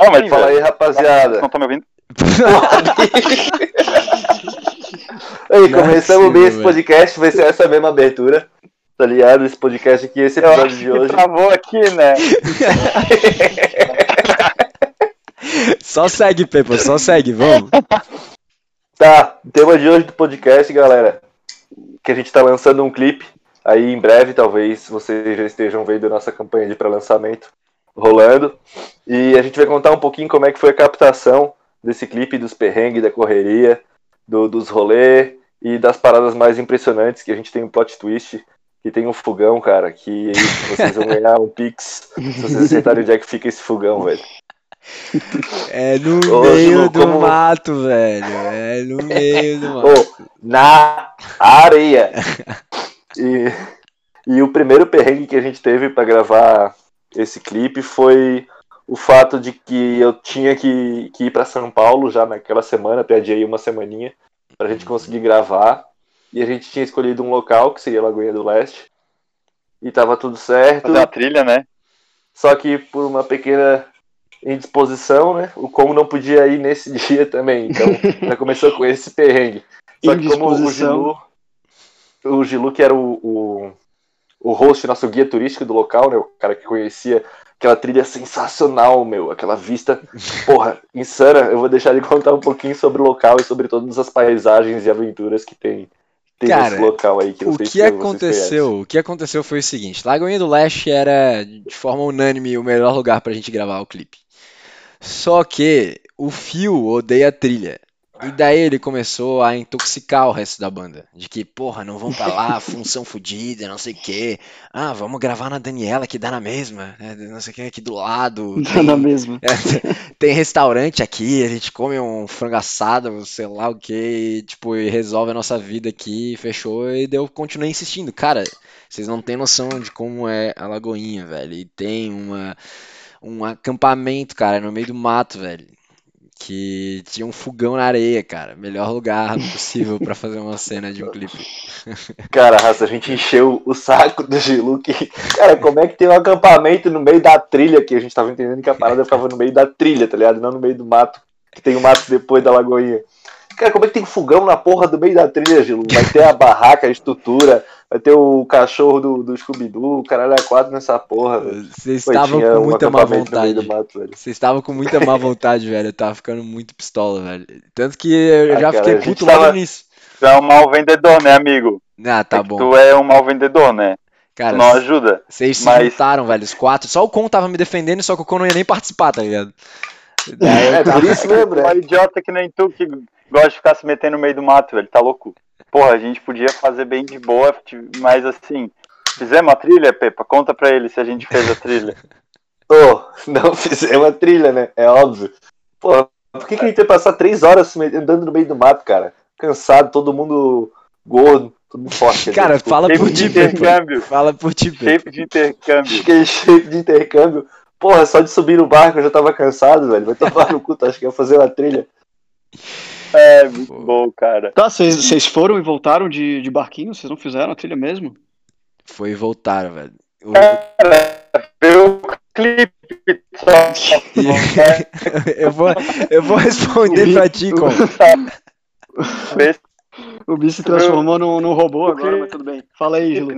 Ah, mas Fala aí, rapaziada. não estão me ouvindo? Aí, é começamos bem esse podcast, vai ser essa mesma abertura. Tá ligado? Esse podcast aqui, esse Eu episódio acho de que hoje. travou aqui, né? Só segue, Pepa, só segue, vamos. Tá, o tema de hoje do podcast, galera, que a gente tá lançando um clipe. Aí em breve, talvez vocês já estejam vendo nossa campanha de pré-lançamento rolando. E a gente vai contar um pouquinho como é que foi a captação desse clipe, dos perrengues, da correria, do- dos rolê e das paradas mais impressionantes, que a gente tem um plot twist, que tem um fogão, cara, que vocês vão ganhar um pix se vocês acertarem onde é que fica esse fogão, velho. É no Ô, meio do como- mato, velho. É no meio do mato. Ô, na areia. E, e o primeiro perrengue que a gente teve pra gravar esse clipe foi o fato de que eu tinha que, que ir pra São Paulo já naquela semana, adiei uma semaninha, pra gente conseguir gravar. E a gente tinha escolhido um local, que seria Lagoinha do Leste. E tava tudo certo. Fazer a trilha, né? Só que por uma pequena indisposição, né? O como não podia ir nesse dia também. Então já começou com esse perrengue. Só que como o. Gilu, o Gilu que era o, o, o host, nosso guia turístico do local, né? O cara que conhecia aquela trilha sensacional, meu. Aquela vista, porra, insana. Eu vou deixar ele contar um pouquinho sobre o local e sobre todas as paisagens e aventuras que tem, tem Cara, nesse local aí. Que O que se aconteceu? O que aconteceu foi o seguinte: Lagoinha do Leste era, de forma unânime, o melhor lugar pra gente gravar o clipe. Só que o Fio odeia a trilha. E daí ele começou a intoxicar o resto da banda. De que, porra, não vão pra lá, função fodida, não sei o quê. Ah, vamos gravar na Daniela, que dá na mesma. né, Não sei o que, aqui do lado. Tá na mesma. É, tem- tem restaurante aqui, a gente come um frango assado, sei lá o que, tipo, e resolve a nossa vida aqui, fechou, e daí eu continuei insistindo. Cara, vocês não têm noção de como é a Lagoinha, velho. E tem uma, um acampamento, cara, no meio do mato, velho. Que tinha um fogão na areia, cara. Melhor lugar possível pra fazer uma cena de um clipe. Cara, a gente encheu o saco do Gilu que. Cara, como é que tem um acampamento no meio da trilha que a gente tava entendendo que a parada ficava no meio da trilha, tá ligado? Não no meio do mato, que tem o mato depois da lagoinha. Cara, como é que tem um fogão na porra do meio da trilha, Gilu? Vai ter a barraca, a estrutura, vai ter o cachorro do, do Scooby-Doo, o caralho é quatro nessa porra, velho. Vocês estavam com um muita má no meio vontade. do mato, velho. Vocês estavam com muita má vontade, velho. Eu tava ficando muito pistola, velho. Tanto que eu Ah, já cara, fiquei puto logo tava- no início. Tu é um mau vendedor, né, amigo? Ah, tá É bom. Tu é um mau vendedor, né? Cara, não ajuda. vocês se mas- juntaram, velho, os quatro. Só o Con tava me defendendo, só que o Con não ia nem participar, tá ligado? Daí eu É, por isso mesmo, Tu é um né? idiota que nem tu que gosta de ficar se metendo no meio do mato, velho. Tá louco? Porra, a gente podia fazer bem de boa, mas assim. Fizemos a trilha, Pepa? Conta pra ele se a gente fez a trilha. Ô, não fizemos a trilha, né? É óbvio. Porra, por que, que a gente ia passar três horas andando no meio do mato, cara? Cansado, todo mundo gordo, todo mundo forte. dizer, Cara, fala por de ti, Pepa. intercâmbio. Fala por ti, Pepa. Shape de intercâmbio. Aquele shape de intercâmbio. Porra, só de subir no barco eu já tava cansado, velho. Vai tomar no cu, tu acha que ia fazer uma trilha? É, muito bom, cara. Tá, vocês vocês foram e voltaram de, de barquinho? Vocês não fizeram a trilha mesmo? Foi e voltaram, velho. O- Vê o clipe só. eu, vou, eu vou responder pra ti, O Bi se transformou num, num robô agora, mas tudo bem. Fala aí, Gilo.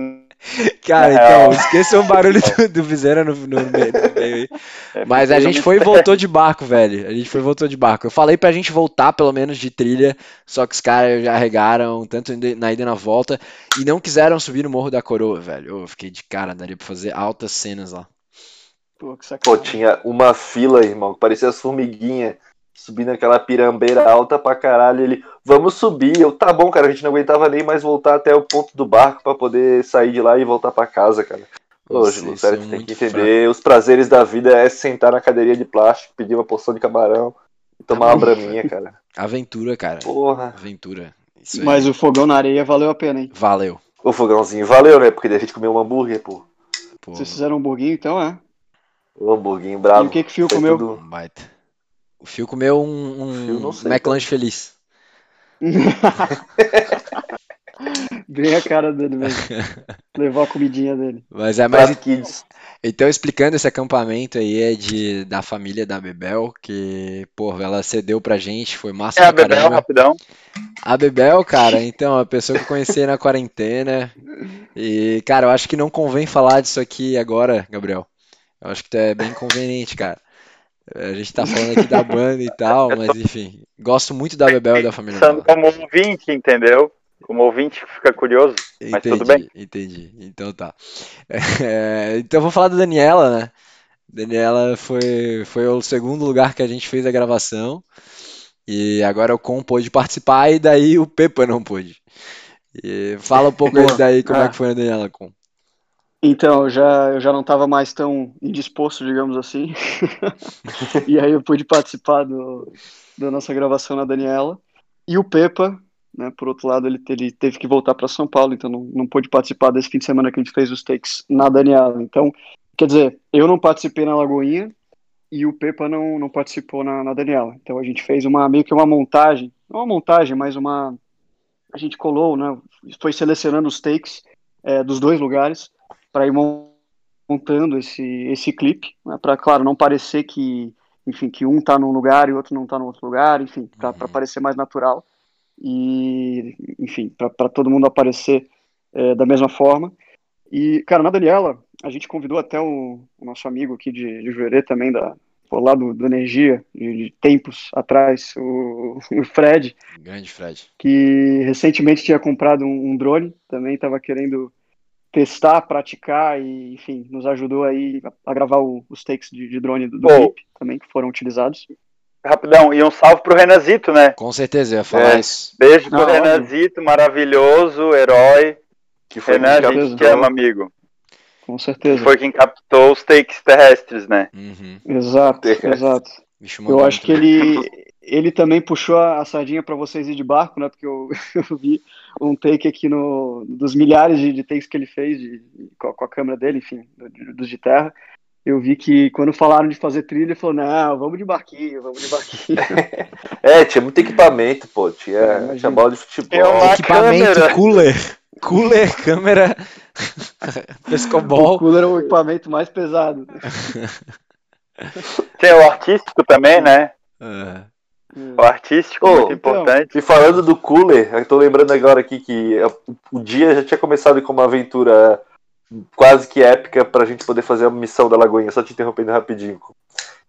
Cara, então, esqueça o barulho do, do Viseira no, no meio, no meio aí. é, Mas a gente foi e voltou de barco, velho. A gente foi e voltou de barco. Eu falei pra gente voltar, pelo menos, de trilha, só que os caras já arregaram, tanto na ida e na volta, e não quiseram subir no Morro da Coroa, velho. Eu fiquei de cara, daria pra fazer altas cenas lá. Pô, que Pô, sacanagem. tinha uma fila, irmão, que parecia as formiguinhas. Subindo aquela pirambeira alta pra caralho. Ele, vamos subir. Eu, tá bom, cara, a gente não aguentava nem mais voltar até o ponto do barco pra poder sair de lá e voltar pra casa, cara. Gilu, sério, são tu tem que entender. Os prazeres da vida é sentar na cadeirinha de plástico, pedir uma porção de camarão e tomar uma braminha, cara. Aventura, cara. Porra. Aventura. Isso aí. Mas o fogão na areia valeu a pena, hein? Valeu. O fogãozinho valeu, né? Porque daí a gente comeu um hambúrguer, pô. Pô, Vocês fizeram um hamburguinho, então, é? O hambúrguer bravo. E o que que o Fio comeu? tudo- um baita. O Fio comeu um, um sei, McLanche feliz. Bem a cara dele mesmo. Levou a comidinha dele. Mas é mais. Então, explicando esse acampamento aí é de, da família da Bebel, que, pô, ela cedeu pra gente, foi massa É a Bebel, caramba. rapidão. A Bebel, cara, então, a pessoa que eu conheci na quarentena. E, cara, eu acho que não convém falar disso aqui agora, Gabriel. Eu acho que é bem conveniente, cara. A gente tá falando aqui da banda e tal, mas enfim. Gosto muito da Bebel e da família Pensando como ouvinte, entendeu? Como ouvinte que fica curioso, mas tudo bem. Entendi, então tá. É, então vou falar da Daniela, né? Daniela foi, foi o segundo lugar que a gente fez a gravação. E agora o Com pôde participar e daí o Pepa não pôde. E fala um pouco daí como é Ah. que foi a Daniela Com. Então, eu já, eu já não estava mais tão indisposto, digamos assim. e aí eu pude participar do, da nossa gravação na Daniela. E o Pepa, né, por outro lado, ele, ele teve que voltar para São Paulo, então não, não pôde participar desse fim de semana que a gente fez os takes na Daniela. Então, quer dizer, eu não participei na Lagoinha e o Pepa não, não participou na, na Daniela. Então a gente fez uma meio que uma montagem, não uma montagem, mas uma. A gente colou, né, foi selecionando os takes é, dos dois lugares para ir mon- montando esse esse clipe, né, para claro não parecer que, enfim, que um tá num lugar e o outro não tá no outro lugar, enfim, para Uhum. parecer mais natural e, enfim, para todo mundo aparecer é, da mesma forma. E, cara, na Daniela, a gente convidou até o, o nosso amigo aqui de, de Juerê também, da, lá do, do Energia, de, de tempos atrás, o, o Fred, Grande Fred. que recentemente tinha comprado um, um drone, também estava querendo testar, praticar e, enfim, nos ajudou aí a, gravar o- os takes de, de drone do, do clipe também, que foram utilizados. Rapidão, e um salve pro Renanzito, né? Com certeza, ia falar É. isso. Beijo pro Ah, óbvio. Renanzito, maravilhoso, herói. Que foi Renan, a gente te ama, amigo. Com Que certeza. foi quem captou os takes terrestres, né? Uhum. Exato, exato. Eu acho que ele, ele também puxou a sardinha para vocês ir de barco, né? Porque eu, eu vi um take aqui no, dos milhares de, de takes que ele fez de- com, a, com a câmera dele, enfim, do- dos de terra. Eu vi que quando falaram de fazer trilha, ele falou: Não, vamos de barquinho, vamos de barquinho. É, tinha muito equipamento, pô. Tinha, É, tinha bola de futebol. É uma- Equipamento câmera. cooler. Cooler, câmera, o pescobol. cooler é o equipamento mais pesado. Tem o artístico também, né? É. O artístico, Ô, muito então. importante. E falando do cooler, eu tô lembrando agora aqui que a- o dia já tinha começado com uma aventura quase que épica pra gente poder fazer a missão da Lagoinha, só te interrompendo rapidinho.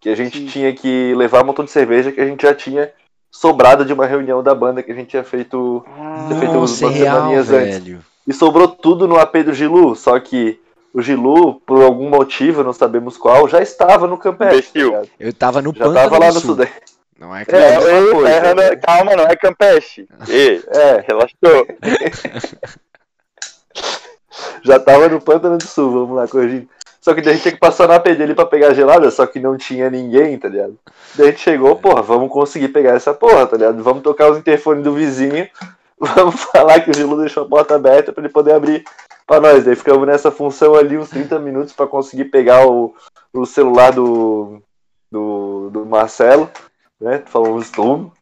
Que a gente Sim. tinha que levar um montão de cerveja que a gente já tinha sobrado de uma reunião da banda que a gente tinha feito. Ter feito Nossa, é umas real, semaninhas antes. E sobrou tudo no AP do Gilu, só que o Gilu, por algum motivo, não sabemos qual, já estava no Campestre. tá? Eu tava no Já Pântano tava lá no Sul. Sudeste. Não é É, que É, mesma ei, coisa. errando- calma, não é Campeche. Ei, É, relaxou. já tava no Pântano do Sul, vamos lá, corrigindo. Só que daí a gente tinha que passar na AP dele pra pegar a gelada, só que não tinha ninguém, tá ligado? Daí a gente chegou, porra, vamos conseguir pegar essa porra, tá ligado? Vamos tocar os interfones do vizinho, vamos falar que o Gilu deixou a porta aberta pra ele poder abrir pra nós. Daí ficamos nessa função ali uns 30 minutos pra conseguir pegar o, o celular do, do, do Marcelo, né? Falamos tudo.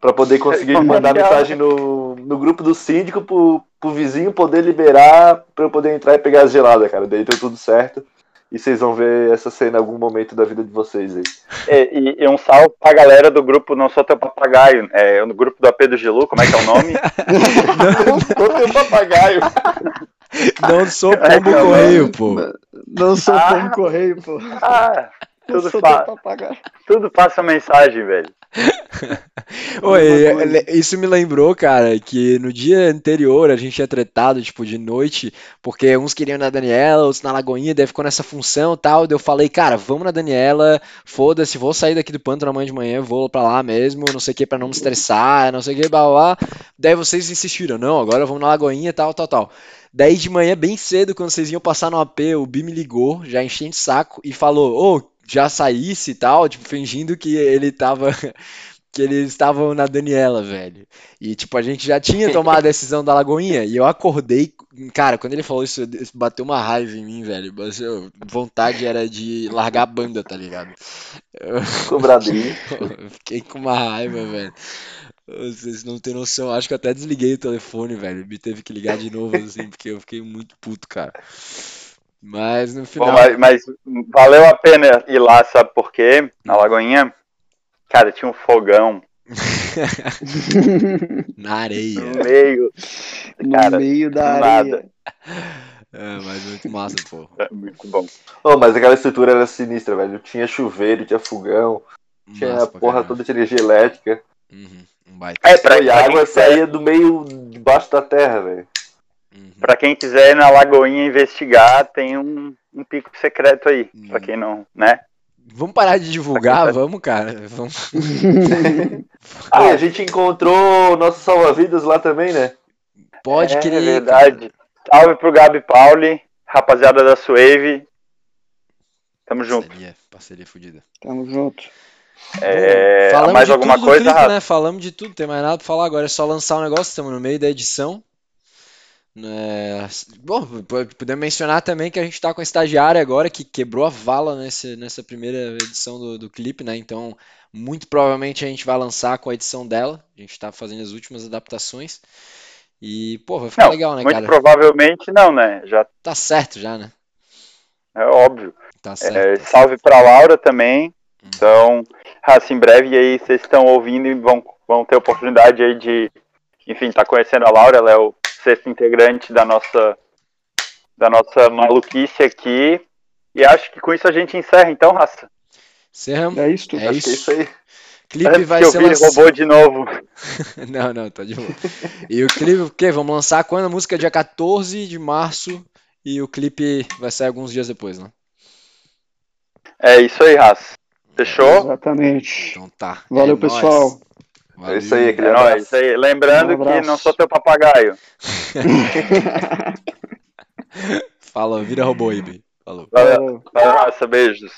Pra poder conseguir mandar mensagem no, no grupo do síndico pro, pro vizinho poder liberar pra eu poder entrar e pegar as geladas, cara. Daí deu tudo certo. E vocês vão ver essa cena em algum momento da vida de vocês aí. E, e- e um salve pra galera do grupo Não Sou Teu Papagaio. É, no grupo do AP do Gilu, como é que é o nome? Não tem papagaio. Não sou É, pombo correio, pô. Não sou Ah. como correio, pô. Ah, tudo, fa papagaio. tudo passa mensagem, velho. Oi, coisa. isso me lembrou, cara, que no dia anterior a gente tinha tretado, tipo, de noite, porque uns queriam na Daniela, outros na Lagoinha, daí ficou nessa função e tal, daí eu falei, cara, vamos na Daniela, foda-se, vou sair daqui do pântano amanhã de manhã, vou pra lá mesmo, não sei o que, pra não me estressar, não sei o que, blá, blá, blá. Daí vocês insistiram, não, agora vamos na Lagoinha, tal, tal, tal. Daí de manhã, bem cedo, quando vocês iam passar no AP, o Bi me ligou, já enchendo de saco, e falou, ô, já saísse e tal, tipo, fingindo que ele tava... que eles estavam na Daniela, velho. E, tipo, a gente já tinha tomado a decisão da Lagoinha, e eu acordei, cara, quando ele falou isso, bateu uma raiva em mim, velho. Mas eu, vontade era de largar a banda, tá ligado? Cobradinho. eu fiquei com uma raiva, velho. Vocês não têm noção. Acho que eu até desliguei o telefone, velho. Me teve que ligar de novo, assim, porque eu fiquei muito puto, cara. Mas no final. mas, mas valeu a pena ir lá, sabe por quê? Na Lagoinha. Cara, tinha um fogão Na areia. no meio. No Cara, meio da areia. nada. É, mas muito massa, pô. É muito bom. Oh, mas aquela estrutura era sinistra, velho. Tinha chuveiro, tinha fogão, tinha Massa a pra porra caramba. toda de energia elétrica. Uhum, um baita. É, pra, e pra a água quiser, saía do meio debaixo da terra, velho. Uhum. pra quem quiser ir na Lagoinha investigar, tem um, um pico secreto aí. Hum. Pra quem não, né? Vamos parar de divulgar? Vamos, cara. Vamos. Ah, a gente encontrou nossos salva-vidas lá também, né? Pode é, crer. verdade. Salve pro Gabi Pauli, rapaziada da Suave. Tamo cara. junto. Parceria, parceria fodida. Tamo junto. É, Falamos mais de alguma tudo do coisa, clipe, Rafa? né? Falamos de tudo, tem mais nada pra falar agora. É só lançar o negócio, estamos no meio da edição. É, Bom, podemos mencionar também que a gente tá com a estagiária agora que quebrou a vala nesse, nessa primeira edição do, do clipe, né? Então, muito provavelmente a gente vai lançar com a edição dela. A gente tá fazendo as últimas adaptações. E, pô, vai ficar Não, legal, né, muito cara? provavelmente não, né? Já Tá certo já, né? é óbvio. Tá É, certo. salve pra Laura também. Hum. Então, assim, em breve aí vocês estão ouvindo e vão, vão ter oportunidade aí de, enfim, tá conhecendo a Laura, ela é o sexto integrante da nossa da nossa maluquice aqui. E acho que com isso a gente encerra, então, raça. Encerramos. É isso. É Acho isso. que é isso aí. Clipe Antes vai que eu ser lançado. robô de novo. Não, não, tá de boa. E o clipe, o quê? Vamos lançar quando? A música é dia 14 de março e o clipe vai sair alguns dias depois, né? É isso aí, raça. Fechou? Exatamente. Então tá. Valeu, É nóis. É isso aí, Valeu. aquele É abraço. nóis. Aí, lembrando Um que não sou teu papagaio. Falou, vira robô aí, bem. Falou. Valeu, Valeu. valeu. Beijos.